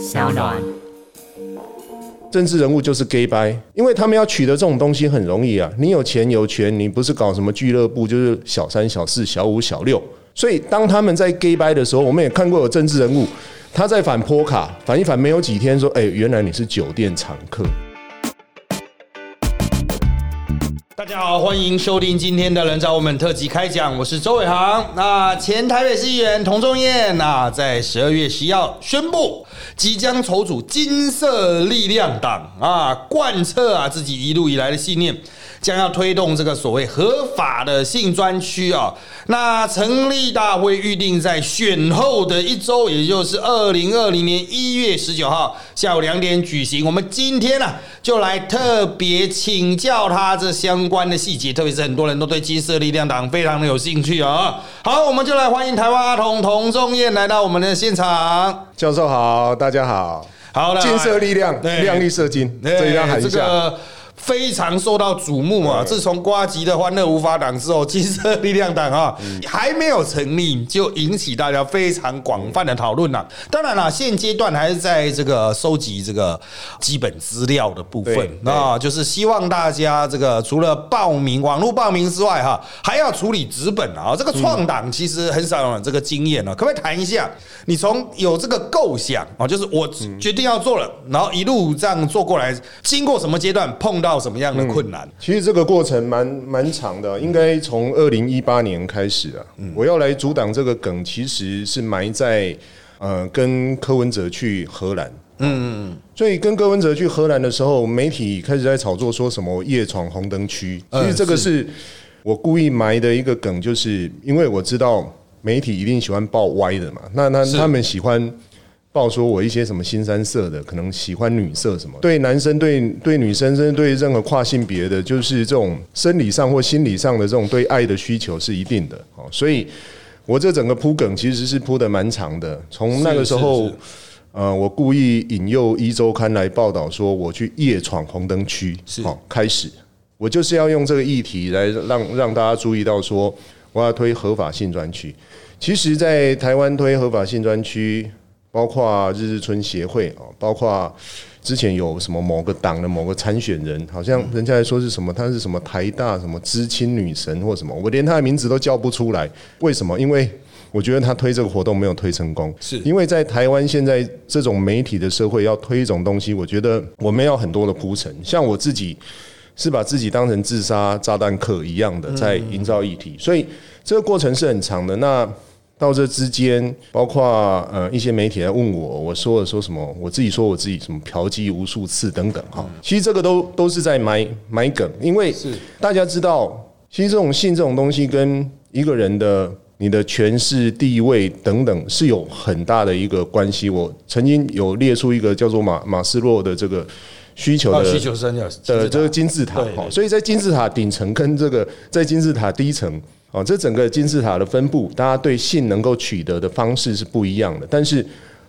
小暖。政治人物就是 gay 掰，因为他们要取得这种东西很容易啊。你有钱有权，你不是搞什么俱乐部，就是小三、小四、小五、小六。所以当他们在 gay 掰的时候，我们也看过有政治人物他在反坡卡，反一反没有几天，说：“哎，原来你是酒店常客。”大家好，欢迎收听今天的人找我们特辑开讲，我是周伟航。那前台北市议员童仲彦那在十二月十一号宣布，即将筹组金色力量党啊，贯彻啊自己一路以来的信念。将要推动这个所谓合法的性专区啊，那成立大会预定在选后的一周，也就是二零二零年一月十九号下午两点举行。我们今天呢，就来特别请教他这相关的细节，特别是很多人都对金色力量党非常的有兴趣啊。好，我们就来欢迎台湾阿童童仲彦来到我们的现场。教授好，大家好，好，金色力量，亮丽射精，这一定要喊一下。非常受到瞩目啊！自从瓜吉的欢乐无法党之后，金色力量党啊还没有成立，就引起大家非常广泛的讨论了。当然了，现阶段还是在这个收集这个基本资料的部分啊，就是希望大家这个除了报名网络报名之外，哈，还要处理纸本啊。这个创党其实很少有这个经验了，可不可以谈一下？你从有这个构想啊，就是我决定要做了，然后一路这样做过来，经过什么阶段碰到？到什么样的困难？其实这个过程蛮蛮长的，应该从二零一八年开始啊。我要来阻挡这个梗，其实是埋在呃跟柯文哲去荷兰。嗯，所以跟柯文哲去荷兰的时候，媒体开始在炒作说什么夜闯红灯区。其实这个是我故意埋的一个梗，就是因为我知道媒体一定喜欢报歪的嘛。那那他们喜欢。报说我一些什么新三色的，可能喜欢女色什么，对男生、对对女生，甚至对任何跨性别的，就是这种生理上或心理上的这种对爱的需求是一定的。哦，所以我这整个铺梗其实是铺的蛮长的。从那个时候，呃，我故意引诱一周刊来报道说我去夜闯红灯区，好开始，我就是要用这个议题来让让大家注意到说我要推合法性专区。其实，在台湾推合法性专区。包括日日春协会啊，包括之前有什么某个党的某个参选人，好像人家还说是什么，他是什么台大什么知青女神或什么，我连他的名字都叫不出来。为什么？因为我觉得他推这个活动没有推成功。是因为在台湾现在这种媒体的社会，要推一种东西，我觉得我们要很多的铺陈。像我自己是把自己当成自杀炸弹客一样的在营造议题，所以这个过程是很长的。那到这之间，包括呃一些媒体来问我，我说了说什么，我自己说我自己什么嫖妓无数次等等哈，其实这个都都是在埋埋梗，因为是。大家知道，其实这种性这种东西跟一个人的你的权势地位等等是有很大的一个关系。我曾经有列出一个叫做马马斯洛的这个需求的需求三角的这个金字塔哈，所以在金字塔顶层跟这个在金字塔低层。哦，这整个金字塔的分布，大家对性能够取得的方式是不一样的。但是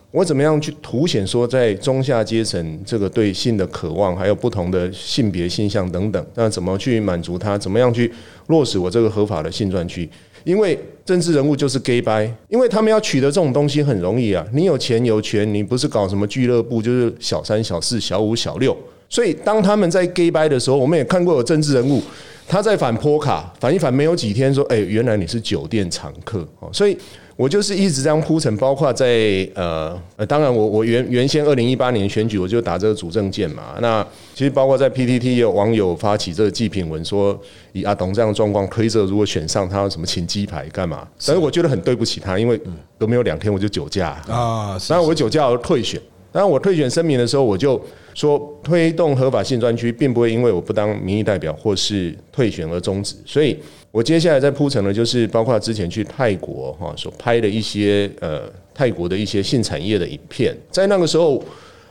我怎么样去凸显说，在中下阶层这个对性的渴望，还有不同的性别性向等等，那怎么去满足他？怎么样去落实我这个合法的性专区？因为政治人物就是 gay 掰，因为他们要取得这种东西很容易啊。你有钱有权，你不是搞什么俱乐部，就是小三、小四、小五、小六。所以当他们在 gay 掰的时候，我们也看过有政治人物。他在反坡卡，反一反没有几天，说：“哎，原来你是酒店常客哦。”所以，我就是一直这样铺陈，包括在呃呃，当然我我原原先二零一八年选举，我就打这个主政见嘛。那其实包括在 PTT 也有网友发起这个祭品文，说以阿董这样的状况，推着如果选上，他要什么请鸡排干嘛？但是我觉得很对不起他，因为都没有两天我就酒驾啊，然后我酒驾而退选。当然，我退选声明的时候，我就说推动合法性专区，并不会因为我不当民意代表或是退选而终止。所以，我接下来在铺陈的，就是包括之前去泰国哈所拍的一些呃泰国的一些性产业的影片。在那个时候，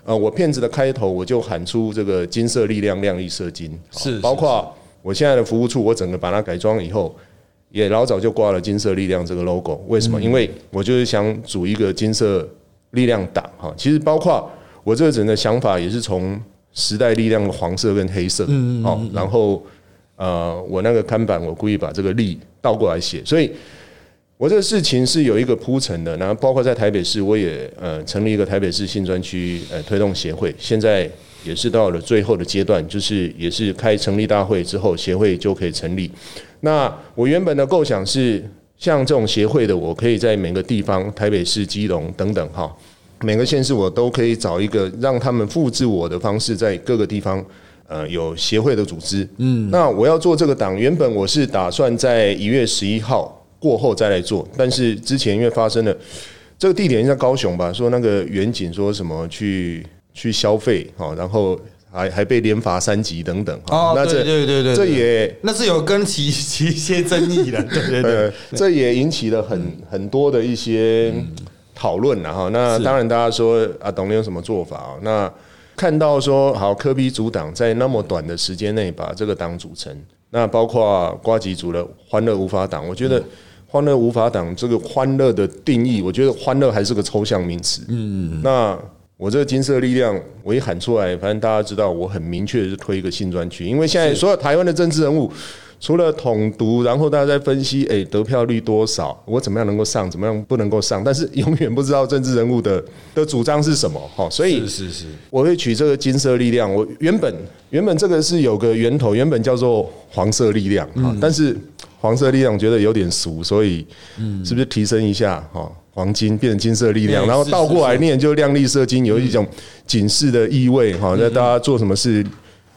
呃，我片子的开头我就喊出这个金色力量，亮丽射金。是，包括我现在的服务处，我整个把它改装以后，也老早就挂了金色力量这个 logo。为什么？因为我就是想组一个金色。力量党哈，其实包括我这个人的想法也是从时代力量的黄色跟黑色，嗯哦，然后呃，我那个看板我故意把这个力倒过来写，所以我这个事情是有一个铺陈的，然后包括在台北市，我也呃成立一个台北市新专区呃推动协会，现在也是到了最后的阶段，就是也是开成立大会之后，协会就可以成立。那我原本的构想是，像这种协会的，我可以在每个地方，台北市、基隆等等哈，每个县市我都可以找一个让他们复制我的方式，在各个地方呃有协会的组织。嗯，那我要做这个党，原本我是打算在一月十一号。过后再来做，但是之前因为发生了这个地点在高雄吧，说那个远景说什么去去消费哈，然后还还被连罚三级等等哦，那这对对对，这也那是有跟其其一些争议的，对对 对，这也引起了很很多的一些讨论然后那当然大家说啊，董你有什么做法啊？那看到说好科比组党在那么短的时间内把这个党组成，那包括瓜吉组的欢乐无法党，我觉得。欢乐无法党这个欢乐的定义，我觉得欢乐还是个抽象名词。嗯，那我这个金色力量，我一喊出来，反正大家知道，我很明确的是推一个新专区，因为现在所有台湾的政治人物，除了统独，然后大家在分析，哎，得票率多少，我怎么样能够上，怎么样不能够上，但是永远不知道政治人物的 的主张是什么。哈，所以是是是，我会取这个金色力量。我原本原本这个是有个源头，原本叫做黄色力量啊，但是。黄色力量觉得有点俗，所以是不是提升一下哈？黄金变成金色力量，然后倒过来念就亮丽色金，有一种警示的意味哈。那大家做什么事，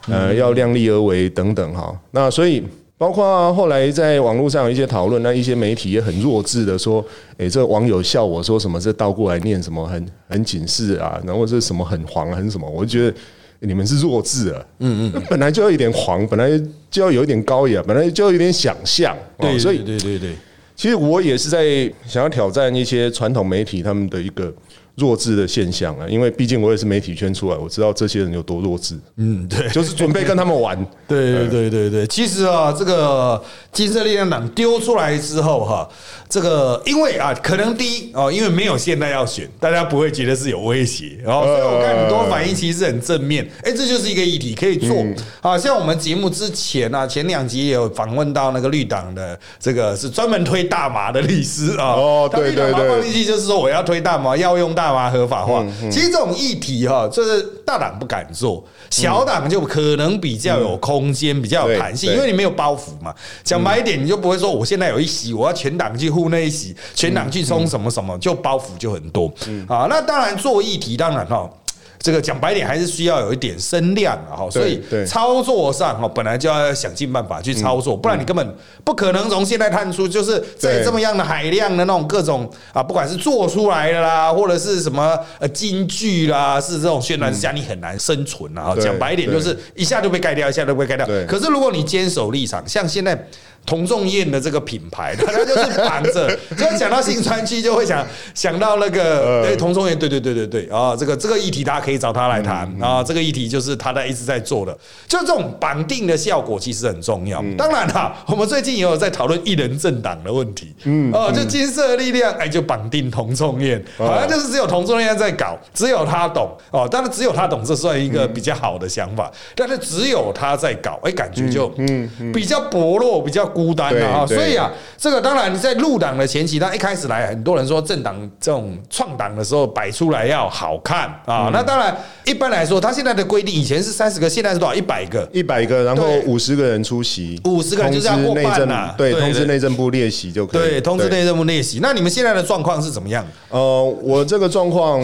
呃，要量力而为等等哈。那所以包括后来在网络上有一些讨论，那一些媒体也很弱智的说，哎，这网友笑我说什么这倒过来念什么很很警示啊，然后是什么很黄很什么，我就觉得。你们是弱智啊！嗯嗯，本来就要一点黄，本来就要有一点高雅，本来就要有点想象。对，所以对对对，其实我也是在想要挑战一些传统媒体他们的一个。弱智的现象啊，因为毕竟我也是媒体圈出来，我知道这些人有多弱智。嗯，对，就是准备跟他们玩。对对对对对，其实啊，这个金色力量党丢出来之后哈，这个因为啊，可能第一哦，因为没有现在要选，大家不会觉得是有威胁。然后所以我看很多反应其实很正面。哎，这就是一个议题可以做。啊，像我们节目之前啊，前两集也有访问到那个绿党的这个是专门推大麻的律师啊。哦，对对对，就是说我要推大麻，要用大。大麻合法化，其实这种议题哈，就是大党不敢做，小党就可能比较有空间，比较有弹性，因为你没有包袱嘛。讲白一点，你就不会说我现在有一席，我要全党去护那一席，全党去冲什么什么，就包袱就很多。啊，那当然做议题，当然哈。这个讲白点还是需要有一点声量啊，哈，所以操作上哈本来就要想尽办法去操作，不然你根本不可能从现在看出，就是在这么样的海量的那种各种啊，不管是做出来的啦，或者是什么呃京剧啦，是这种渲染下你很难生存啊。讲白一点就是一下就被盖掉，一下就被盖掉。可是如果你坚守立场，像现在。童仲彦的这个品牌，他就是绑着。就讲到新川区，就会想想到那个对童仲彦，对对对对对啊，这个这个议题大家可以找他来谈啊。这个议题就是他在一直在做的，就这种绑定的效果其实很重要。当然啦，我们最近也有在讨论一人政党的问题，嗯哦，就金色力量哎，就绑定同仲彦，好像就是只有同仲彦在搞，只有他懂哦。当然只有他懂，这算一个比较好的想法。但是只有他在搞，哎，感觉就嗯比较薄弱，比较。孤单啊，所以啊，这个当然在入党的前期，他一开始来，很多人说政党这种创党的时候摆出来要好看啊。那当然，一般来说，他现在的规定以前是三十个，现在是多少？一百个，一百个，然后五十个人出席，五十个人就是要过半呐。对，通知内政部列席就可以。对，通知内政部列席。那你们现在的状况是怎么样？呃，我这个状况。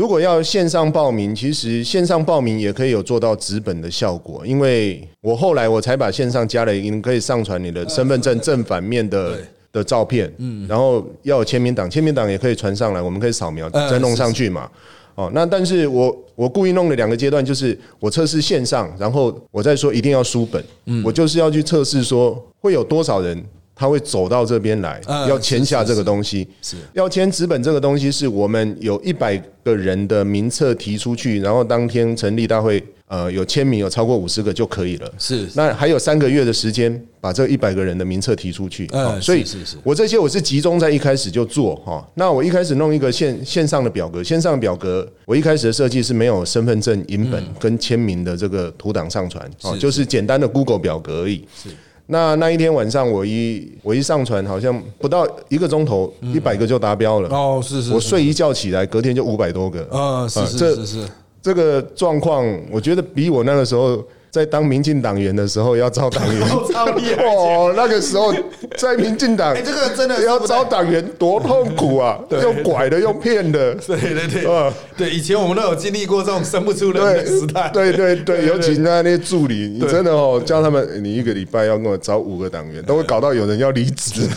如果要线上报名，其实线上报名也可以有做到纸本的效果，因为我后来我才把线上加了，已经可以上传你的身份证正反面的的照片，嗯，然后要有签名档，签名档也可以传上来，我们可以扫描再弄上去嘛。哦，那但是我我故意弄了两个阶段，就是我测试线上，然后我再说一定要书本，嗯我就是要去测试说会有多少人。他会走到这边来，要签下这个东西，是要签纸本这个东西，是我们有一百个人的名册提出去，然后当天成立大会，呃，有签名有超过五十个就可以了。是，那还有三个月的时间把这一百个人的名册提出去。嗯，所以是是，我这些我是集中在一开始就做哈。那我一开始弄一个线线上的表格，线上表格，我一开始的设计是没有身份证影本跟签名的这个图档上传，哦，就是简单的 Google 表格而已。是。那那一天晚上，我一我一上传，好像不到一个钟头，一百个就达标了。哦，是是，我睡一觉起来，隔天就五百多个。啊，是是是是，这个状况，我觉得比我那个时候。在当民进党员的时候要招党员，哦，那个时候在民进党，这个真的要招党员多痛苦啊！用拐的，用骗的，对对对，对，以前我们都有经历过这种生不出人的时代，对对对，尤其那那些助理，你真的哦，叫他们，你一个礼拜要跟我招五个党员，都会搞到有人要离职，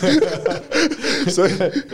所以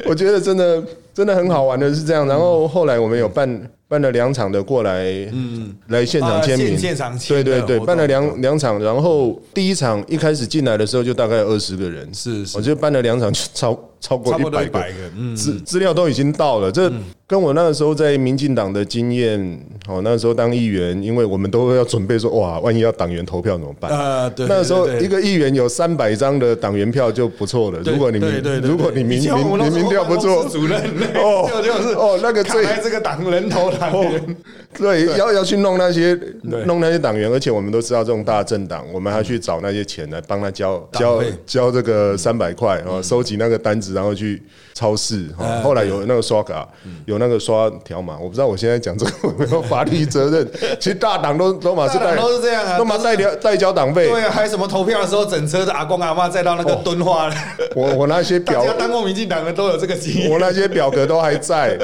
我觉得真的真的很好玩的是这样。然后后来我们有办。办了两场的过来，嗯，来现场签名，现场对对对，办了两两场，然后第一场一开始进来的时候就大概二十个人，是，我就办了两场就超。超过一百个，资资料都已经到了。这跟我那个时候在民进党的经验，哦，那个时候当议员，因为我们都要准备说，哇，万一要党员投票怎么办？啊，对。那个时候一个议员有三百张的党员票就不错了。如果你民，如果你民民民调不错，主任哦，就是哦，那个最这个党人头党员，对，要要去弄那些弄那些党员，而且我们都知道这种大政党，我们还去找那些钱来帮他交交交这个三百块啊，收集那个单子。然后去超市，后来有那个刷卡，有那个刷条码。我不知道我现在讲这个 有没有法律责任。其实大党都都马是代，都是这样啊，都马代交代交党费。对啊，还什么投票的时候整车的阿公阿妈再到那个敦化。我我那些表，当过民进党的都有这个经验。我那些表格都还在。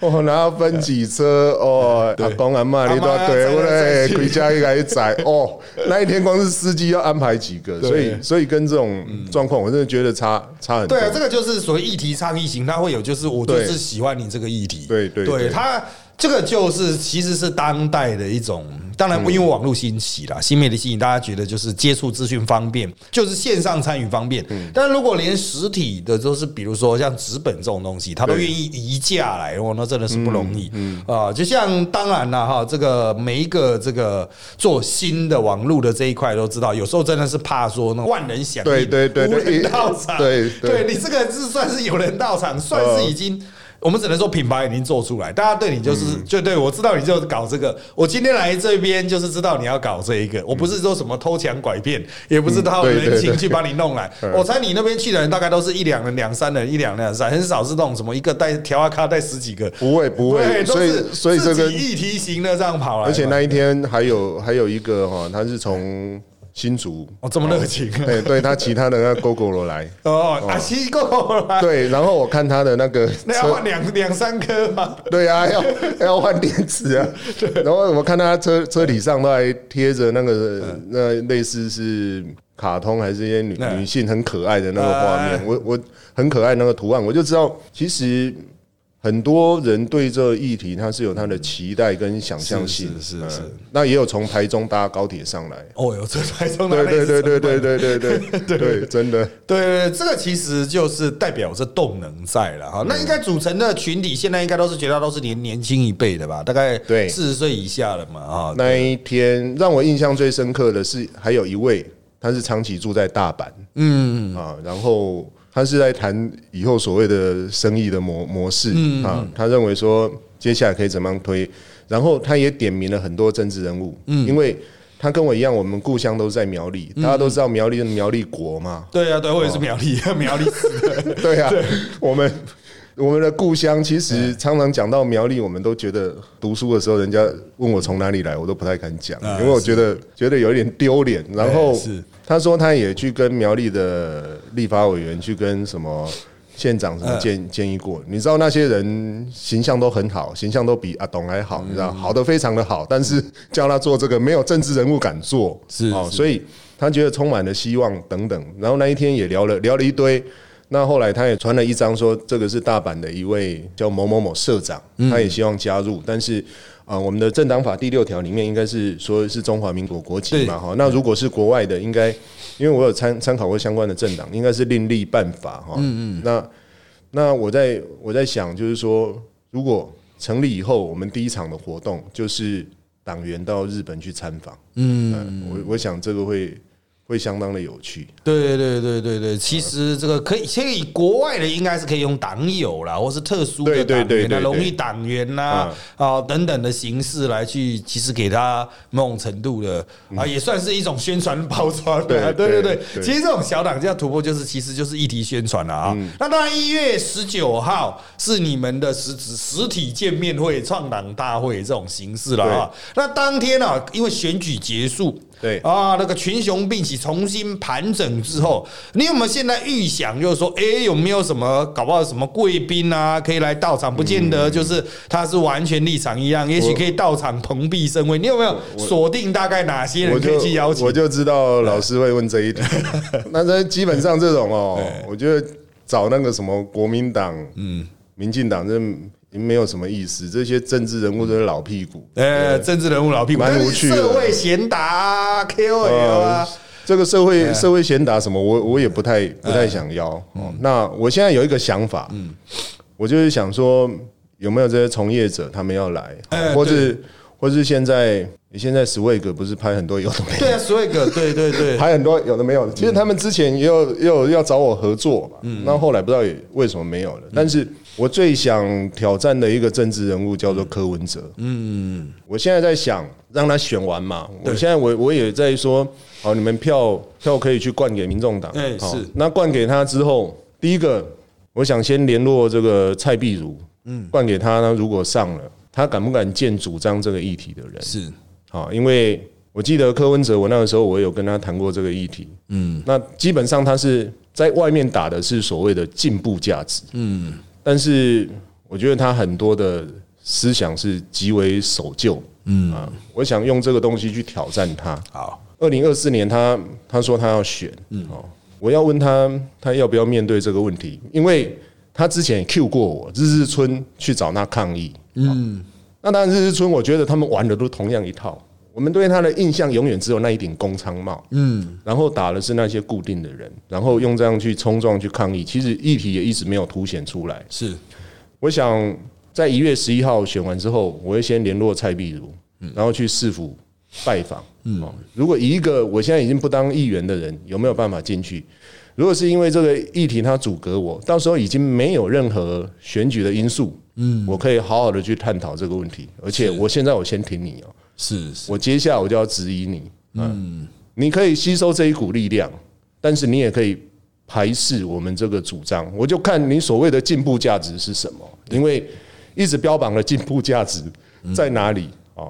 哦，然后分几车哦，阿公阿妈你都对不对？回家一来载哦，那一天光是司机要安排几个，所以所以跟这种状况，我真的觉得差差很多。对啊，这个就是。是所谓议题倡议型，他会有，就是我就是喜欢你这个议题，对对，对他这个就是其实是当代的一种，当然因为网络兴起啦，新媒体兴起，大家觉得就是接触资讯方便，就是线上参与方便。但如果连实体的都是，比如说像纸本这种东西，他都愿意移驾来，哦，那真的是不容易啊。就像当然了哈，这个每一个这个做新的网络的这一块都知道，有时候真的是怕说那万人响应，对对对，无人到场，对对你这个是算是有人到场，算是已经。我们只能说品牌已经做出来，大家对你就是就对我知道你就搞这个。我今天来这边就是知道你要搞这一个，我不是说什么偷抢拐骗，也不是套人情去把你弄来。我猜你那边去的人大概都是一两人、两三人、一两两三，很少是那种什么一个带条啊卡带十几个，不会不会，所以所以这个议题型的这样跑来。而且那一天还有还有一个哈，他是从。新竹哦，这么热情，对对，他其他的那 GoGo 罗来。哦，啊骑 GoGo 来，对，然后我看他的那个，那要换两两三颗吗？对啊，要要换电池啊，然后我看他车车体上都还贴着那个那类似是卡通还是一些女女性很可爱的那个画面，我我很可爱那个图案，我就知道其实。很多人对这议题，他是有他的期待跟想象性，是是。那也有从台中搭高铁上来，哦，有这台中对对对对对对对对 对，真的，对这个其实就是代表着动能在了哈。那应该组成的群体，现在应该都是绝大都是年年轻一辈的吧？大概对四十岁以下的嘛啊。那一天让我印象最深刻的是，还有一位他是长期住在大阪，嗯啊，然后。他是在谈以后所谓的生意的模模式啊，他认为说接下来可以怎么样推，然后他也点名了很多政治人物，嗯，因为他跟我一样，我们故乡都是在苗栗，大家都知道苗栗的苗栗国嘛，对啊，对，我也是苗栗，苗栗，对啊，我们我们的故乡其实常常讲到苗栗，我们都觉得读书的时候，人家问我从哪里来，我都不太敢讲，因为我觉得觉得有一点丢脸，然后是。他说他也去跟苗栗的立法委员去跟什么县长什么建建议过，你知道那些人形象都很好，形象都比阿董还好，你知道好的非常的好，但是叫他做这个没有政治人物敢做，是哦，所以他觉得充满了希望等等。然后那一天也聊了聊了一堆，那后来他也传了一张说这个是大阪的一位叫某某某社长，他也希望加入，但是。啊，我们的政党法第六条里面应该是说是中华民国国籍嘛，哈。那如果是国外的，应该因为我有参参考过相关的政党，应该是另立办法，哈。嗯嗯。那那我在我在想，就是说，如果成立以后，我们第一场的活动就是党员到日本去参访，嗯，我我想这个会会相当的有趣。对对对对对，其实这个可以，其实以国外的应该是可以用党友啦，或是特殊的党员啊、荣誉党员呐啊等等的形式来去，其实给他某种程度的啊，也算是一种宣传包装。对对对对，其实这种小党这样突破，就是其实就是议题宣传了啊。那当然，一月十九号是你们的实质实体见面会、创党大会这种形式了啊。那当天呢，因为选举结束。对啊，那个群雄并起，重新盘整之后，你有没有现在预想，就是说，哎，有没有什么搞不好什么贵宾啊，可以来到场？不见得就是他是完全立场一样，也许可以到场蓬荜生辉。你有没有锁定大概哪些人可以去邀请？我就知道老师会问这一题。那这基本上这种哦，我觉得找那个什么国民党、嗯，民进党这。没有什么意思，这些政治人物都是老屁股。呃，政治人物老屁股，蛮无趣的。社会贤达 KOL 啊，这个社会社会贤达什么，我我也不太不太想要。哦，那我现在有一个想法，嗯，我就是想说，有没有这些从业者他们要来，或者或是现在你现在 Swag 不是拍很多有的没有？对啊，Swag 对对对，拍很多有的没有。其实他们之前也有也有要找我合作嘛，嗯，那后来不知道也为什么没有了，但是。我最想挑战的一个政治人物叫做柯文哲。嗯，我现在在想让他选完嘛。我现在我我也在说，好，你们票票可以去灌给民众党。哎，是。那灌给他之后，第一个，我想先联络这个蔡碧如。嗯，灌给他呢，如果上了，他敢不敢见主张这个议题的人？是。好，因为我记得柯文哲，我那个时候我有跟他谈过这个议题。嗯，那基本上他是在外面打的是所谓的进步价值。嗯。但是我觉得他很多的思想是极为守旧，嗯。啊，我想用这个东西去挑战他。好，二零二四年他他说他要选，嗯。哦，我要问他他要不要面对这个问题，因为他之前 Q 过我日日春去找他抗议，嗯，那当然日日春我觉得他们玩的都同样一套。我们对他的印象永远只有那一顶公仓帽，嗯，然后打的是那些固定的人，然后用这样去冲撞去抗议，其实议题也一直没有凸显出来。是，我想在一月十一号选完之后，我会先联络蔡碧如，然后去市府拜访。嗯，如果一个我现在已经不当议员的人有没有办法进去？如果是因为这个议题他阻隔我，到时候已经没有任何选举的因素，嗯，我可以好好的去探讨这个问题。而且我现在我先挺你哦。是，我接下来我就要质疑你。嗯，你可以吸收这一股力量，但是你也可以排斥我们这个主张。我就看你所谓的进步价值是什么，因为一直标榜的进步价值在哪里啊？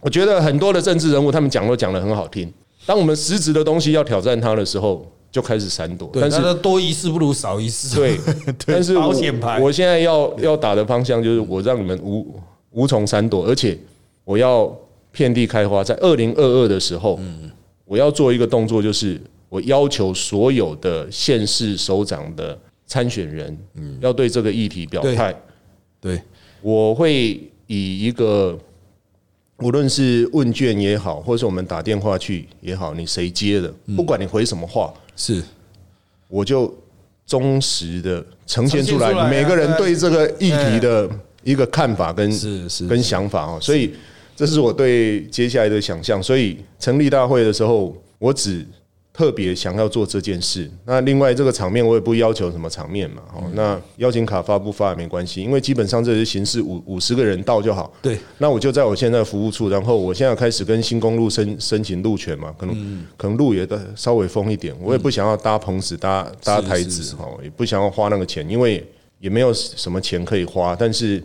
我觉得很多的政治人物他们讲都讲的很好听，当我们实质的东西要挑战他的时候，就开始闪躲。但是多一事不如少一事。对，但是保险牌，我现在要要打的方向就是我让你们无无从闪躲，而且我要。遍地开花，在二零二二的时候，我要做一个动作，就是我要求所有的县市首长的参选人，要对这个议题表态。对，我会以一个无论是问卷也好，或者是我们打电话去也好，你谁接的，不管你回什么话，是。我就忠实的呈现出来每个人对这个议题的一个看法跟是是跟想法啊，所以。这是我对接下来的想象，所以成立大会的时候，我只特别想要做这件事。那另外这个场面，我也不要求什么场面嘛。哦，那邀请卡发不发也没关系，因为基本上这些形式五五十个人到就好。对，那我就在我现在服务处，然后我现在开始跟新公路申申请路权嘛，可能可能路也的稍微封一点，我也不想要搭棚子搭搭台子哦，也不想要花那个钱，因为也没有什么钱可以花，但是。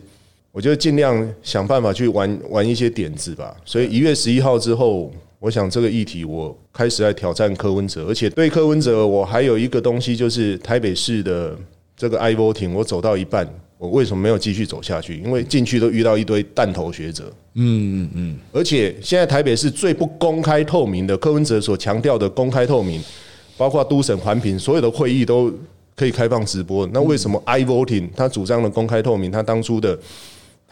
我就尽量想办法去玩玩一些点子吧。所以一月十一号之后，我想这个议题我开始来挑战柯文哲，而且对柯文哲，我还有一个东西就是台北市的这个 I voting，我走到一半，我为什么没有继续走下去？因为进去都遇到一堆弹头学者。嗯嗯嗯。而且现在台北市最不公开透明的柯文哲所强调的公开透明，包括都省环评所有的会议都可以开放直播。那为什么 I voting 他主张的公开透明，他当初的？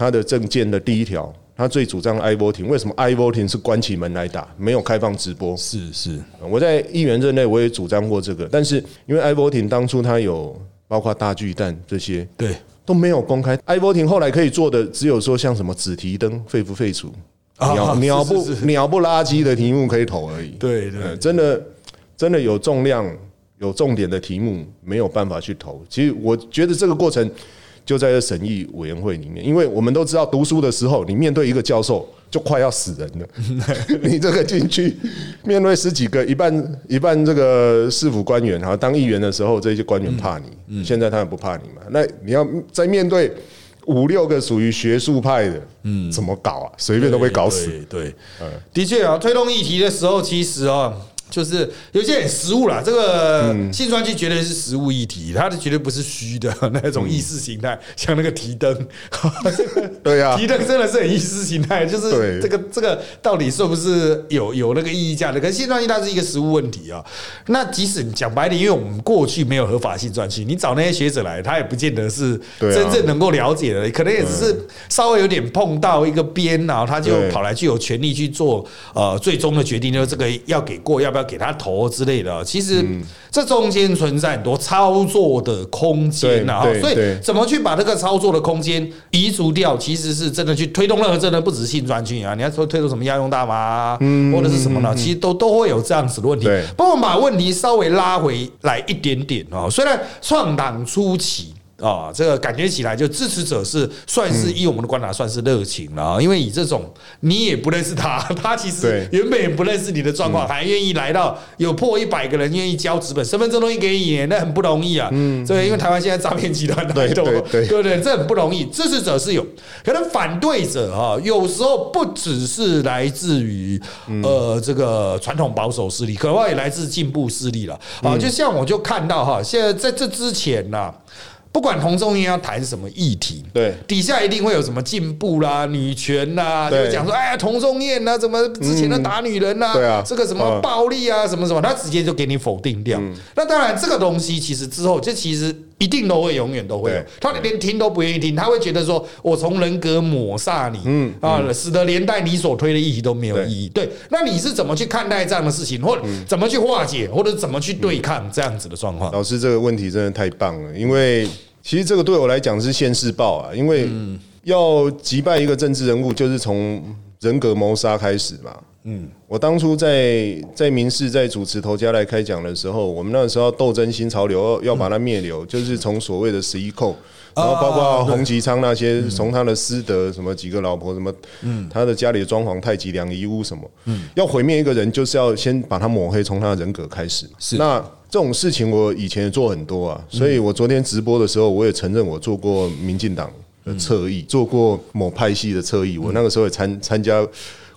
他的证件的第一条，他最主张 i voting，为什么 i voting 是关起门来打，没有开放直播？是是，我在议员任内我也主张过这个，但是因为 i voting 当初他有包括大巨蛋这些，对，都没有公开。i voting 后来可以做的只有说像什么紫提灯废不废除，鸟鸟不鸟不垃圾的题目可以投而已。对对，真的。真的有重量、有重点的题目没有办法去投。其实我觉得这个过程就在这审议委员会里面，因为我们都知道读书的时候，你面对一个教授就快要死人了，你这个进去面对十几个一半一半这个市府官员，哈，当议员的时候这些官员怕你，现在他们不怕你嘛？那你要在面对。五六个属于学术派的，嗯，怎么搞啊？随便都被搞死。对，嗯，的确啊，推动议题的时候，其实啊。就是有些很实物啦，这个性专区绝对是实物议题，它的绝对不是虚的那种意识形态，像那个提灯，对呀，提灯真的是很意识形态，就是这个这个到底是不是有有那个意义价值？可是性专区它是一个实物问题啊。那即使你讲白点，因为我们过去没有合法性专区，你找那些学者来，他也不见得是真正能够了解的，可能也只是稍微有点碰到一个边，然后他就跑来具有权利去做呃最终的决定，就是这个要给过要不要。给他投之类的，其实这中间存在很多操作的空间呐，所以怎么去把这个操作的空间移除掉，其实是真的去推动任何真的不只是性专区啊，你要说推动什么药用大麻，或者是什么呢？其实都都会有这样子的问题。不过我们把问题稍微拉回来一点点啊，虽然创党初期。啊，这个感觉起来就支持者是算是以我们的观察算是热情了，因为以这种你也不认识他，他其实原本也不认识你的状况，还愿意来到有破一百个人愿意交纸本身份证东西给你，那很不容易啊。嗯，对，因为台湾现在诈骗集团太多，对不对？这很不容易。支持者是有，可能反对者哈，有时候不只是来自于呃这个传统保守势力，可能也来自进步势力了。啊，就像我就看到哈，现在在这之前呢。不管同中央要谈什么议题，对，底下一定会有什么进步啦、女权啦，就讲说，哎呀，同中宴呐，怎么之前的打女人呐，对啊，这个什么暴力啊，什么什么，他直接就给你否定掉。那当然，这个东西其实之后，这其实。一定都会，永远都会有。他连听都不愿意听，他会觉得说：“我从人格抹杀你，嗯啊，使得连带你所推的议题都没有意义。”对，那你是怎么去看待这样的事情，或者怎么去化解，或者怎么去对抗这样子的状况？老师，这个问题真的太棒了，因为其实这个对我来讲是现世报啊，因为要击败一个政治人物，就是从人格谋杀开始嘛。嗯，我当初在在民事在主持头家来开讲的时候，我们那时候斗争新潮流，要把它灭流，就是从所谓的十一寇，然后包括洪吉昌那些，从他的师德什么几个老婆什么，嗯，他的家里的装潢太极两仪屋什么，嗯，要毁灭一个人，就是要先把他抹黑，从他的人格开始。是。那这种事情，我以前也做很多啊，所以我昨天直播的时候，我也承认我做过民进党的侧翼，做过某派系的侧翼，我那个时候也参参加。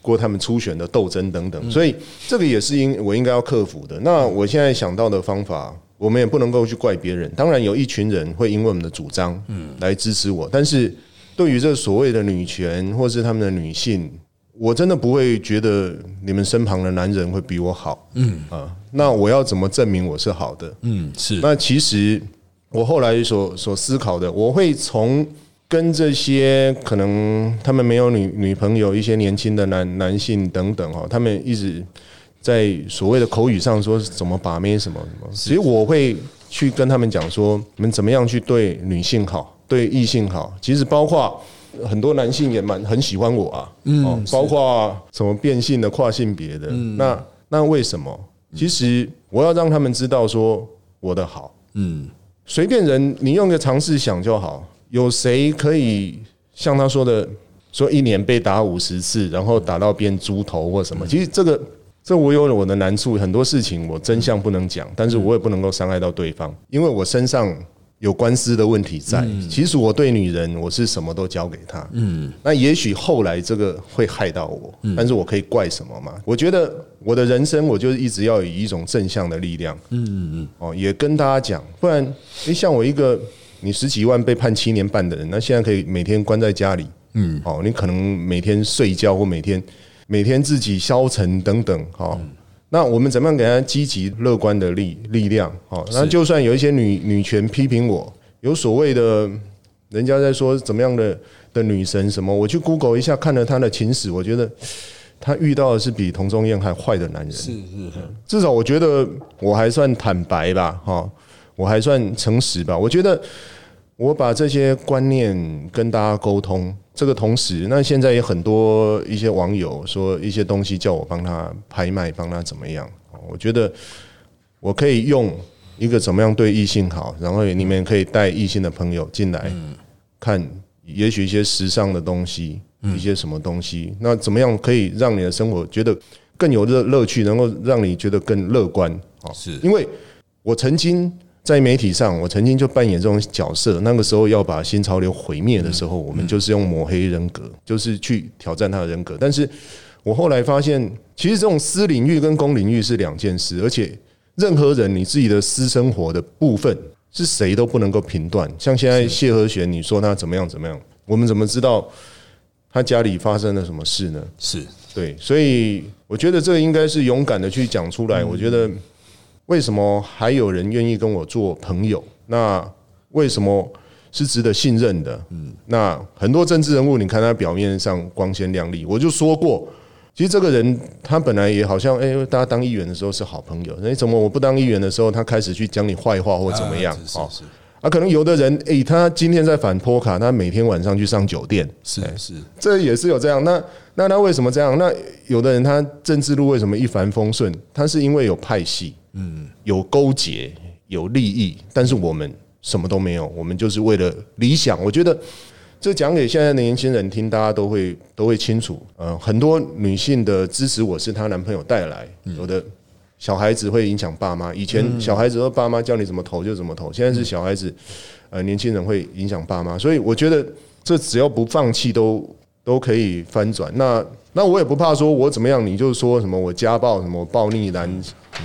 过他们初选的斗争等等，所以这个也是应我应该要克服的。那我现在想到的方法，我们也不能够去怪别人。当然有一群人会因为我们的主张，嗯，来支持我。但是对于这所谓的女权或是他们的女性，我真的不会觉得你们身旁的男人会比我好，嗯啊。那我要怎么证明我是好的？嗯，是。那其实我后来所所思考的，我会从。跟这些可能他们没有女女朋友，一些年轻的男男性等等哦，他们一直在所谓的口语上说怎么把妹什么什么，其实我会去跟他们讲说，你们怎么样去对女性好，对异性好。其实包括很多男性也蛮很喜欢我啊，嗯，包括什么变性的、跨性别的，那那为什么？其实我要让他们知道说我的好，嗯，随便人你用个尝试想就好。有谁可以像他说的，说一年被打五十次，然后打到变猪头或什么？其实这个，这我有我的难处，很多事情我真相不能讲，但是我也不能够伤害到对方，因为我身上有官司的问题在。其实我对女人，我是什么都交给她。嗯，那也许后来这个会害到我，但是我可以怪什么吗？我觉得我的人生，我就是一直要以一种正向的力量。嗯嗯嗯。哦，也跟大家讲，不然，你，像我一个。你十几万被判七年半的人，那现在可以每天关在家里，嗯，哦，你可能每天睡觉或每天每天自己消沉等等，哈，那我们怎么样给他积极乐观的力力量？哦，那就算有一些女女权批评我，有所谓的，人家在说怎么样的的女神什么，我去 Google 一下，看了她的情史，我觉得她遇到的是比童中燕还坏的男人，是是是，至少我觉得我还算坦白吧，哈，我还算诚实吧，我觉得。我把这些观念跟大家沟通，这个同时，那现在也很多一些网友说一些东西叫我帮他拍卖，帮他怎么样？我觉得我可以用一个怎么样对异性好，然后你们可以带异性的朋友进来看，也许一些时尚的东西，一些什么东西，那怎么样可以让你的生活觉得更有乐乐趣，能够让你觉得更乐观啊？是因为我曾经在媒体上，我曾经就扮演这种角色。那个时候要把新潮流毁灭的时候，我们就是用抹黑人格，就是去挑战他的人格。但是我后来发现，其实这种私领域跟公领域是两件事，而且任何人你自己的私生活的部分是谁都不能够评断。像现在谢和弦，你说他怎么样怎么样，我们怎么知道他家里发生了什么事呢？是对，所以我觉得这应该是勇敢的去讲出来。我觉得为什么还有人愿意跟我做朋友？那为什么是值得信任的？嗯，那很多政治人物，你看他表面上光鲜亮丽，我就说过，其实这个人他本来也好像，哎，大家当议员的时候是好朋友，那，怎么我不当议员的时候，他开始去讲你坏话或怎么样？哦，是啊，可能有的人，哎，他今天在反坡卡，他每天晚上去上酒店，是是，这也是有这样。那那他为什么这样？那有的人他政治路为什么一帆风顺？他是因为有派系，嗯，有勾结，有利益。但是我们什么都没有，我们就是为了理想。我觉得这讲给现在的年轻人听，大家都会都会清楚。呃，很多女性的支持我是她男朋友带来，有的。小孩子会影响爸妈。以前小孩子说爸妈叫你怎么投就怎么投，现在是小孩子，呃，年轻人会影响爸妈。所以我觉得这只要不放弃，都都可以翻转。那那我也不怕说我怎么样，你就说什么我家暴什么暴力男。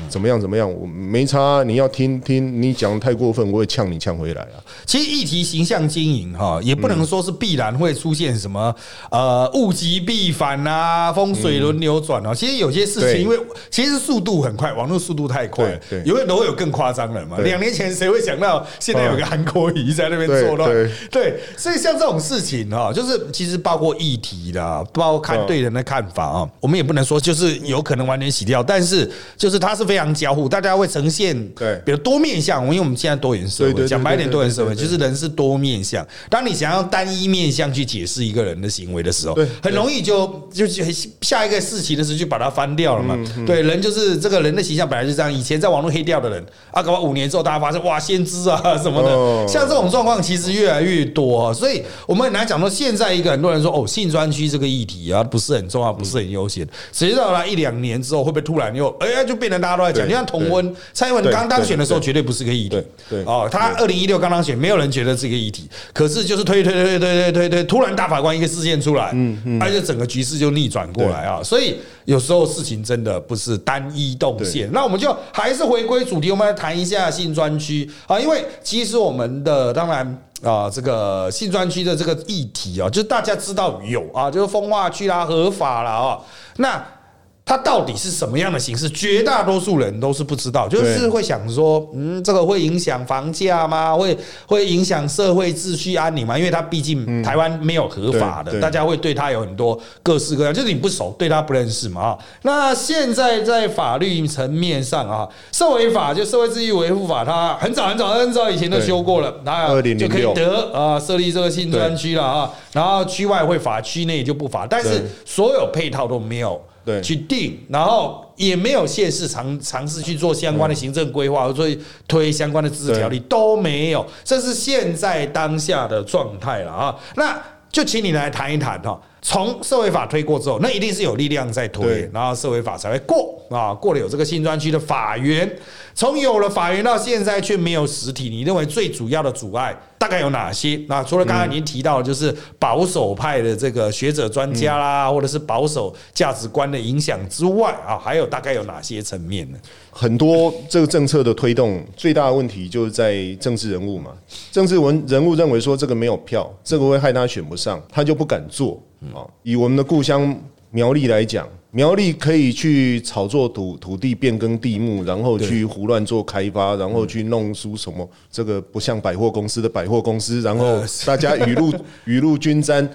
怎么样？怎么样？我没差。你要听听，你讲太过分，我会呛你呛回来啊。其实议题形象经营哈，也不能说是必然会出现什么呃物极必反啊，风水轮流转啊。其实有些事情，因为其实速度很快，网络速度太快，永远都会有更夸张的嘛。两年前谁会想到现在有个韩国瑜在那边作乱？对，所以像这种事情哈，就是其实包括议题的，包括看对人的看法啊，我们也不能说就是有可能完全洗掉，但是就是它。是非常交互，大家会呈现对，比如多面相。因为我们现在多元社会，讲白点，多元社会就是人是多面相。当你想要单一面相去解释一个人的行为的时候，很容易就就下一个事情的时候就把它翻掉了嘛。对，人就是这个人的形象本来就这样。以前在网络黑掉的人啊，搞完五年之后，大家发现哇，先知啊什么的，像这种状况其实越来越多。所以我们很难讲说，现在一个很多人说哦，性专区这个议题啊，不是很重要，不是很悠闲。谁知道他一两年之后，会不会突然又哎呀就变成大大家都在讲，你像同温，蔡英文刚当选的时候绝对不是个议题，对哦，他二零一六刚当选，没有人觉得是个议题，可是就是推推推推推推推，突然大法官一个事件出来，嗯嗯，而且整个局势就逆转过来啊，所以有时候事情真的不是单一动线。那我们就还是回归主题，我们来谈一下新专区。啊，因为其实我们的当然啊，这个新专区的这个议题啊，就是大家知道有啊，就是风化区啦，合法了啊，那。它到底是什么样的形式？绝大多数人都是不知道，就是会想说，嗯，这个会影响房价吗？会会影响社会秩序安宁吗？因为它毕竟台湾没有合法的，大家会对它有很多各式各样，就是你不熟，对它不认识嘛。啊，那现在在法律层面上啊，社会法就社会秩序维护法，它很早很早很早以前都修过了，那就可以得啊设立这个新专区了啊，然后区外会罚，区内就不罚，但是所有配套都没有。对，去定，然后也没有县市尝尝试去做相关的行政规划，所以推相关的自治条例都没有，这是现在当下的状态了啊。那就请你来谈一谈哈，从社会法推过之后，那一定是有力量在推，然后社会法才会过啊，过了有这个新专区的法源。从有了法源到现在却没有实体，你认为最主要的阻碍大概有哪些？那除了刚才您提到的，就是保守派的这个学者专家啦，或者是保守价值观的影响之外啊，还有大概有哪些层面呢？很多这个政策的推动最大的问题就是在政治人物嘛，政治文人物认为说这个没有票，这个会害他选不上，他就不敢做啊。以我们的故乡苗栗来讲。苗栗可以去炒作土土地变更地目，然后去胡乱做开发，然后去弄出什么这个不像百货公司的百货公司，然后 大家雨露 雨露均沾。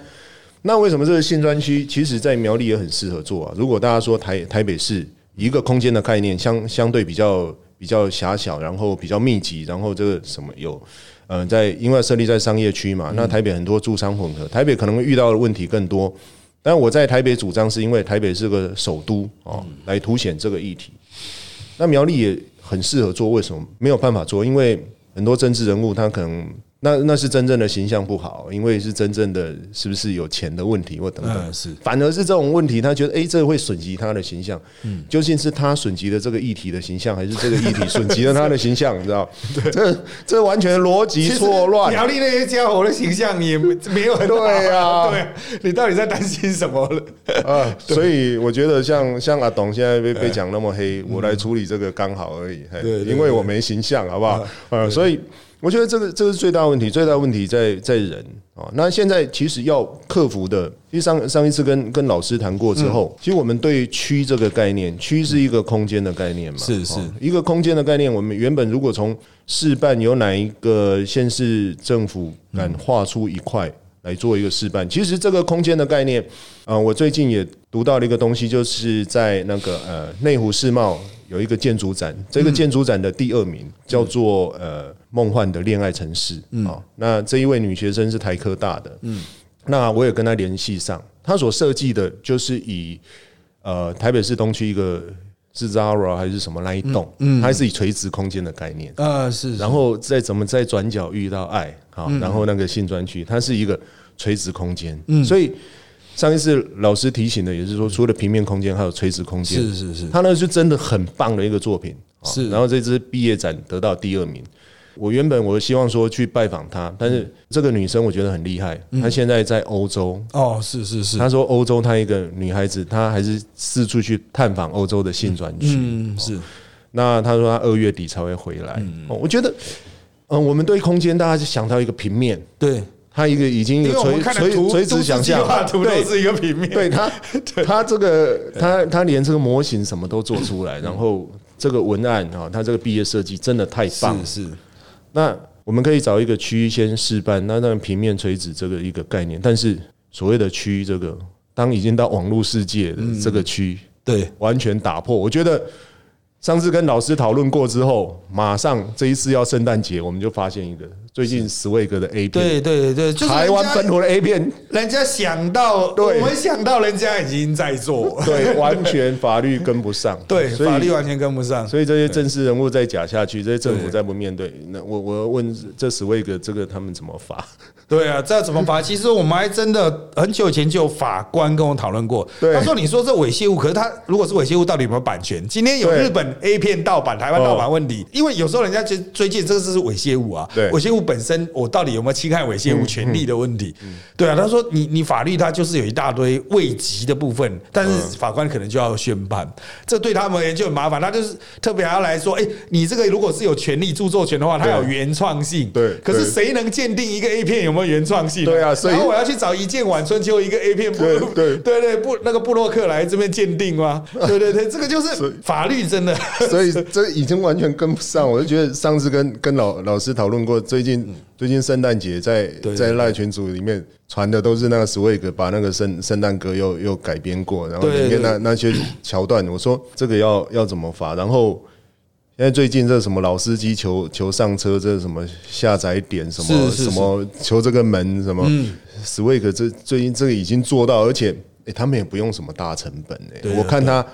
那为什么这个新专区其实在苗栗也很适合做啊？如果大家说台台北市一个空间的概念相相对比较比较狭小，然后比较密集，然后这个什么有呃在因为设立在商业区嘛，那台北很多住商混合，台北可能遇到的问题更多。但我在台北主张，是因为台北是个首都哦，来凸显这个议题。那苗栗也很适合做，为什么没有办法做？因为很多政治人物他可能。那那是真正的形象不好，因为是真正的是不是有钱的问题或等等，是反而是这种问题，他觉得哎，这会损及他的形象。嗯，究竟是他损及了这个议题的形象，还是这个议题损及了他的形象？你知道？这这完全逻辑错乱。苗栗那些家伙的形象也没有很对啊，对，你到底在担心什么了？啊，所以我觉得像像阿董现在被被讲那么黑，我来处理这个刚好而已。对，因为我没形象，好不好？呃，所以。我觉得这个这是最大问题，最大问题在在人啊。那现在其实要克服的，其实上上一次跟跟老师谈过之后，其实我们对区这个概念，区是一个空间的概念嘛，是是一个空间的概念。我们原本如果从示办有哪一个县市政府敢画出一块来做一个示范，其实这个空间的概念，啊，我最近也读到了一个东西，就是在那个呃内湖世贸。有一个建筑展，这个建筑展的第二名叫做呃梦幻的恋爱城市啊。那这一位女学生是台科大的，嗯，那我也跟她联系上，她所设计的就是以呃台北市东区一个是 Zara 还是什么那一栋，嗯，它是以垂直空间的概念。啊是，然后再怎么在转角遇到爱好，然后那个新专区它是一个垂直空间，嗯，所以。上一次老师提醒的也是说，除了平面空间，还有垂直空间。是是是，他那是真的很棒的一个作品。是，然后这支毕业展得到第二名。我原本我希望说去拜访她，但是这个女生我觉得很厉害。她现在在欧洲。哦，是是是。她说欧洲，她一个女孩子，她还是四处去探访欧洲的性转区。嗯，是。那她说她二月底才会回来。我觉得，嗯，我们对空间，大家就想到一个平面。对。它一个已经垂垂垂直想象，对，是一个平面。对它，它 这个，他他连这个模型什么都做出来，然后这个文案啊，他这个毕业设计真的太棒。是是。那我们可以找一个区先示范，那那平面垂直这个一个概念，但是所谓的区这个，当已经到网络世界的这个区，对，完全打破。我觉得上次跟老师讨论过之后，马上这一次要圣诞节，我们就发现一个。最近 Swag 的 A 片，对对对，台湾本土的 A 片，人家想到，我们想到人家已经在做，对，完全法律跟不上，对，法律完全跟不上，所以这些正式人物再假下去，这些政府再不面对，那我我问这 Swag 这个他们怎么罚？对啊，这怎么罚？其实我们还真的很久以前就有法官跟我讨论过，他说你说这猥亵物，可是他如果是猥亵物，到底有没有版权？今天有日本 A 片盗版、台湾盗版问题，因为有时候人家就追究这个是猥亵物啊，对，猥亵物。本身我到底有没有侵害猥亵物权利的问题？对啊，他说你你法律它就是有一大堆未及的部分，但是法官可能就要宣判，这对他们而言就很麻烦。他就是特别还要来说，哎，你这个如果是有权利著作权的话，它有原创性。对，可是谁能鉴定一个 A 片有没有原创性？对啊，所以我要去找一件晚春秋一个 A 片部，对对对布那个布洛克来这边鉴定吗？对对对，这个就是法律真的，所以这已经完全跟不上。我就觉得上次跟跟老老师讨论过，最近。最近圣诞节在在赖群组里面传的都是那个 Swag 把那个圣圣诞歌又又改编过，然后里面那那些桥段，我说这个要要怎么罚？然后现在最近这什么老司机求求上车，这什么下载点什么什么求这个门什么 Swag 这最近这个已经做到，而且哎他们也不用什么大成本哎，我看他。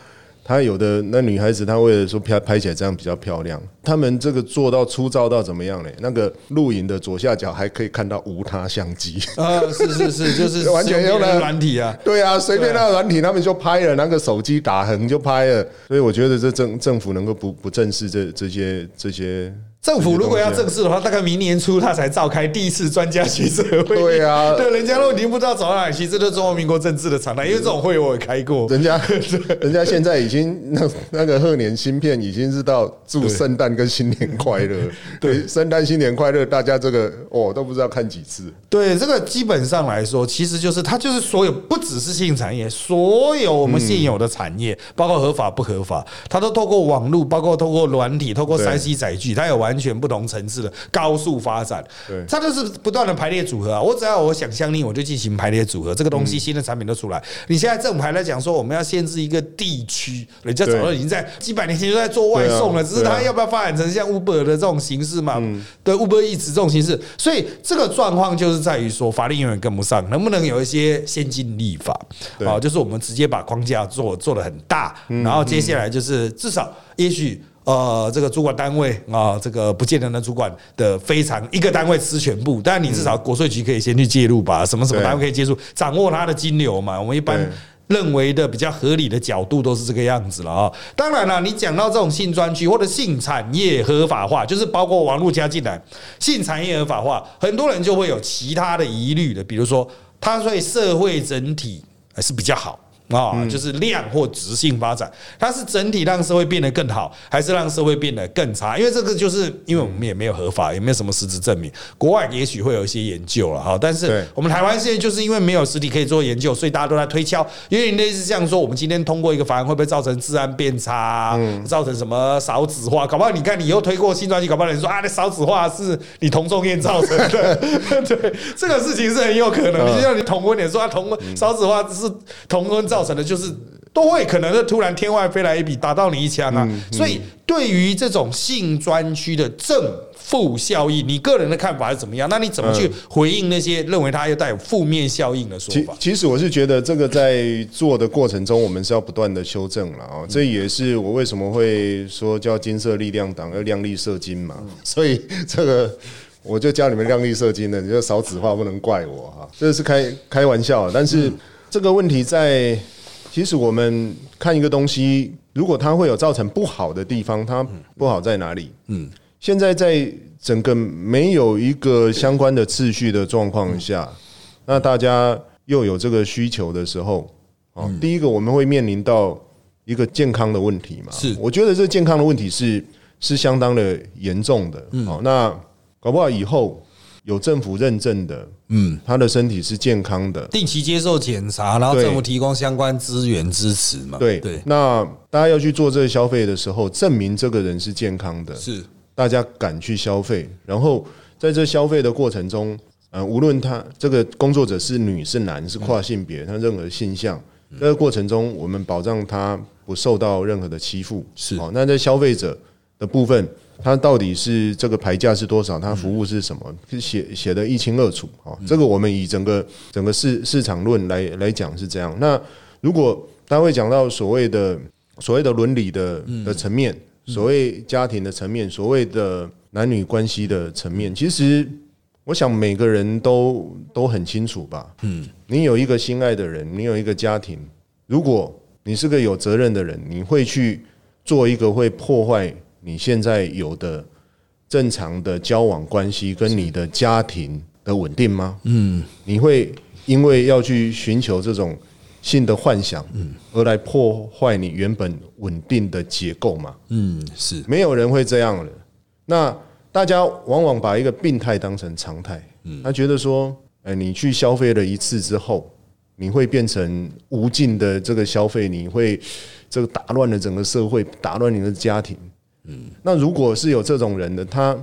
他有的那女孩子，她为了说拍拍起来这样比较漂亮，他们这个做到粗糙到怎么样嘞？那个录影的左下角还可以看到无他相机啊，是是是，就是完全用了软体啊，对啊，随便那个软体，他们就拍了，那个手机打横就拍了，所以我觉得这政政府能够不不正视这这些这些。政府如果要正式的话，大概明年初他才召开第一次专家学者会。对啊，对，人家都已经不知道走到哪去，这都是中华民国政治的常态。因为这种会我也开过，人家 人家现在已经那那个贺年芯片已经是到祝圣诞跟新年快乐。对，圣诞新年快乐，大家这个哦都不知道看几次。对，这个基本上来说，其实就是它就是所有不只是性产业，所有我们现有的产业，包括合法不合法，它都透过网络，包括透过软体，透过三 C 载具，它有完。完全不同层次的高速发展，对，它就是不断的排列组合啊。我只要我想象力，我就进行排列组合，这个东西新的产品都出来。你现在正牌来讲说，我们要限制一个地区，人家早就已经在几百年前就在做外送了，只是他要不要发展成像 Uber 的这种形式嘛？对，Uber 一直这种形式，所以这个状况就是在于说，法律永远跟不上，能不能有一些先进立法啊？就是我们直接把框架做做的很大，然后接下来就是至少也许。呃，这个主管单位啊，这个不见得能，主管的非常一个单位吃全部，但你至少国税局可以先去介入吧，什么什么单位可以介入，掌握它的金流嘛。我们一般认为的比较合理的角度都是这个样子了啊。当然了，你讲到这种性专区或者性产业合法化，就是包括网络加进来，性产业合法化，很多人就会有其他的疑虑的，比如说它对社会整体还是比较好。啊，就是量或质性发展，它是整体让社会变得更好，还是让社会变得更差？因为这个就是因为我们也没有合法，也没有什么实质证明。国外也许会有一些研究了哈，但是我们台湾现在就是因为没有实体可以做研究，所以大家都在推敲。因为类似这样说，我们今天通过一个法案，会不会造成治安变差？造成什么少子化？搞不好你看你又推过新专辑，搞不好人说啊，那少子化是你同中院造成的。对，这个事情是很有可能。就像你同婚，你说同少子化是同婚造。造成的就是都会可能是突然天外飞来一笔打到你一枪啊！所以对于这种性专区的正负效应，你个人的看法是怎么样？那你怎么去回应那些认为它又带有负面效应的说法？其实我是觉得这个在做的过程中，我们是要不断的修正了啊！这也是我为什么会说叫金色力量党要量力射金嘛。所以这个我就教你们量力射金的，你就少子化不能怪我哈，这是开开玩笑。但是这个问题在。其实我们看一个东西，如果它会有造成不好的地方，它不好在哪里？嗯，现在在整个没有一个相关的秩序的状况下，那大家又有这个需求的时候，哦，第一个我们会面临到一个健康的问题嘛？是，我觉得这健康的问题是是相当的严重的。好，那搞不好以后。有政府认证的，嗯，他的身体是健康的，定期接受检查，然后政府提供相关资源支持嘛。对。对，那大家要去做这个消费的时候，证明这个人是健康的，是。大家敢去消费。然后在这消费的过程中，呃，无论他这个工作者是女是男是跨性别，他任何性向，这个过程中，我们保障他不受到任何的欺负。是。好，那在消费者的部分。它到底是这个牌价是多少？它服务是什么？写写的一清二楚啊！这个我们以整个整个市市场论来来讲是这样。那如果大家会讲到所谓的所谓的伦理的的层面，所谓家庭的层面，所谓的男女关系的层面，其实我想每个人都都很清楚吧。嗯，你有一个心爱的人，你有一个家庭，如果你是个有责任的人，你会去做一个会破坏。你现在有的正常的交往关系跟你的家庭的稳定吗？嗯，你会因为要去寻求这种性的幻想，嗯，而来破坏你原本稳定的结构吗？嗯，是没有人会这样的。那大家往往把一个病态当成常态，嗯，他觉得说，哎，你去消费了一次之后，你会变成无尽的这个消费，你会这个打乱了整个社会，打乱你的家庭。嗯，那如果是有这种人的，他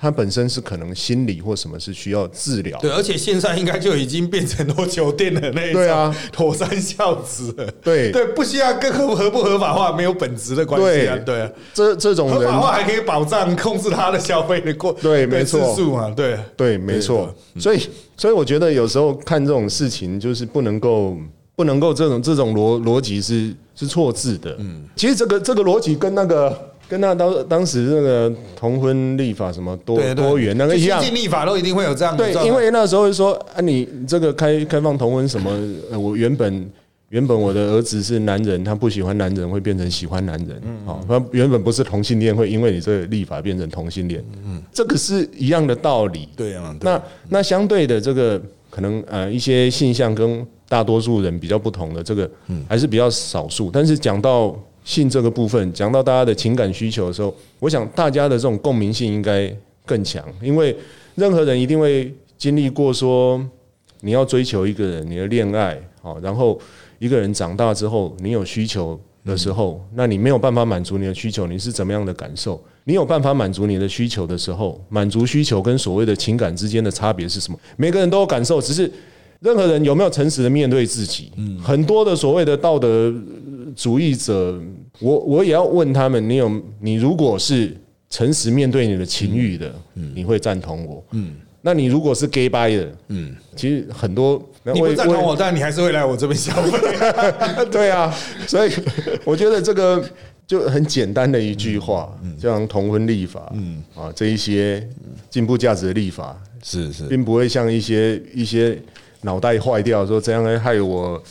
他本身是可能心理或什么是需要治疗。对，而且现在应该就已经变成多酒店的那对啊，妥善孝子。对对，不需要跟合合不合法化没有本质的关系啊。对啊，这这种合法化还可以保障控制他的消费的过对，没错嘛。对对，没错。所以所以我觉得有时候看这种事情，就是不能够不能够这种这种逻逻辑是是错字的。嗯，其实这个这个逻辑跟那个。跟那当当时那个同婚立法什么多多元那个一样，立法都一定会有这样的。对，因为那时候说啊，你这个开开放同婚什么，呃我原本原本我的儿子是男人，他不喜欢男人会变成喜欢男人，好，他原本不是同性恋，会因为你这个立法变成同性恋，嗯，这个是一样的道理。对啊，那那相对的这个可能呃一些现象跟大多数人比较不同的这个，嗯，还是比较少数，但是讲到。性这个部分讲到大家的情感需求的时候，我想大家的这种共鸣性应该更强，因为任何人一定会经历过说，你要追求一个人，你的恋爱，好，然后一个人长大之后，你有需求的时候，那你没有办法满足你的需求，你是怎么样的感受？你有办法满足你的需求的时候，满足需求跟所谓的情感之间的差别是什么？每个人都有感受，只是。任何人有没有诚实的面对自己？嗯，很多的所谓的道德主义者，我我也要问他们：你有你如果是诚实面对你的情欲的，嗯，你会赞同我？嗯，那你如果是 gay by 的，嗯，其实很多你不赞同我，但你还是会来我这边消费。对啊，所以我觉得这个就很简单的一句话，像同婚立法，嗯啊，这一些进步价值的立法，是是，并不会像一些一些脑袋坏掉说这样会害我。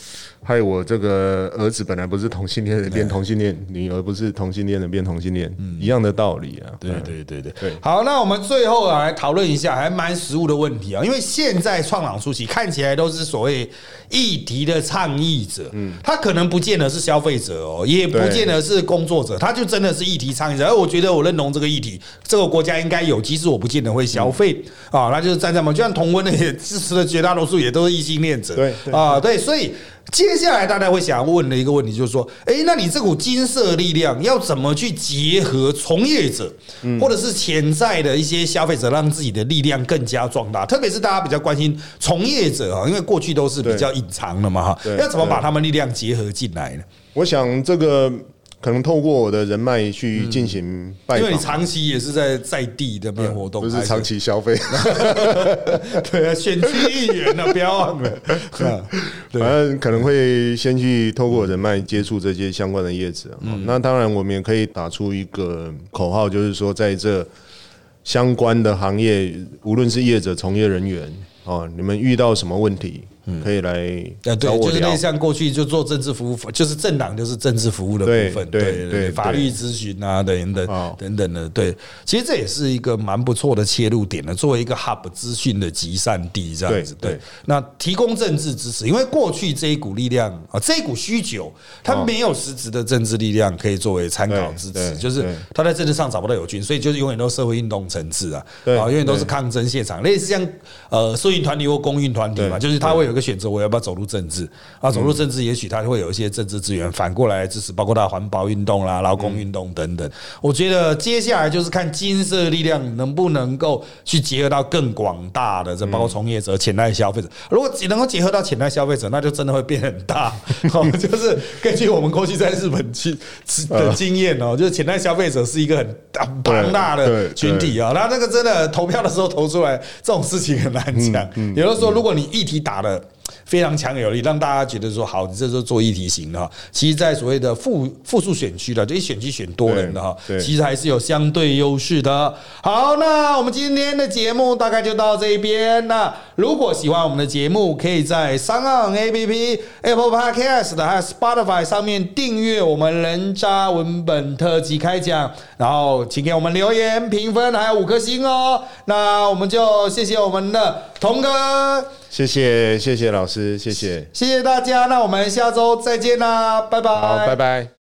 害我这个儿子本来不是同性恋的变同性恋，女儿不是同性恋的变同性恋，一样的道理啊。对对对对对。好，那我们最后来讨论一下还蛮实务的问题啊，因为现在创朗初期看起来都是所谓议题的倡议者，嗯，他可能不见得是消费者哦，也不见得是工作者，他就真的是议题倡议者。而我觉得我认同这个议题，这个国家应该有，即使我不见得会消费啊，那就是站在嘛，就像同温的也支持的绝大多数也都是异性恋者，对啊，对，所以。接下来大家会想要问的一个问题就是说，哎，那你这股金色力量要怎么去结合从业者，或者是潜在的一些消费者，让自己的力量更加壮大？特别是大家比较关心从业者啊，因为过去都是比较隐藏的嘛，哈，要怎么把他们力量结合进来呢？我想这个。可能透过我的人脉去进行拜访，因为你长期也是在在地的边活动，不是长期消费。对啊，选区议员呢，不要 忘了。反正可能会先去透过人脉接触这些相关的业者。那当然，我们也可以打出一个口号，就是说，在这相关的行业，无论是业者、从业人员，哦，你们遇到什么问题？可以来呃，对，就是类像过去就做政治服务，就是政党就是政治服务的部分，对对对，法律咨询啊等等等等的，对，其实这也是一个蛮不错的切入点的，作为一个 hub 资讯的集散地这样子，对，那提供政治支持，因为过去这一股力量啊，这一股需求，它没有实质的政治力量可以作为参考支持，就是他在政治上找不到友军，所以就是永远都是社会运动层次啊，啊，永远都是抗争现场，类似像呃社运团体或公运团体嘛，就是他会有。选择我要不要走入政治啊？走入政治，也许他会有一些政治资源反过来支持，包括他环保运动啦、劳工运动等等。我觉得接下来就是看金色力量能不能够去结合到更广大的，这包括从业者、潜在消费者。如果能够结合到潜在消费者，那就真的会变很大。就是根据我们过去在日本去的经验哦，就是潜在消费者是一个很庞大的群体啊。那那个真的投票的时候投出来，这种事情很难讲。有的时候，如果你议题打了。非常强有力，让大家觉得说好，你这是做议题型的哈。其实，在所谓的复复数选区的这些选区选多人的哈，其实还是有相对优势的。好，那我们今天的节目大概就到这边。那如果喜欢我们的节目，可以在三岸 A P P、Apple Podcast 的还有 Spotify 上面订阅我们人渣文本特辑开讲，然后请给我们留言评分，还有五颗星哦。那我们就谢谢我们的童哥。谢谢谢谢老师，谢谢谢谢大家，那我们下周再见啦，拜拜，好，拜拜。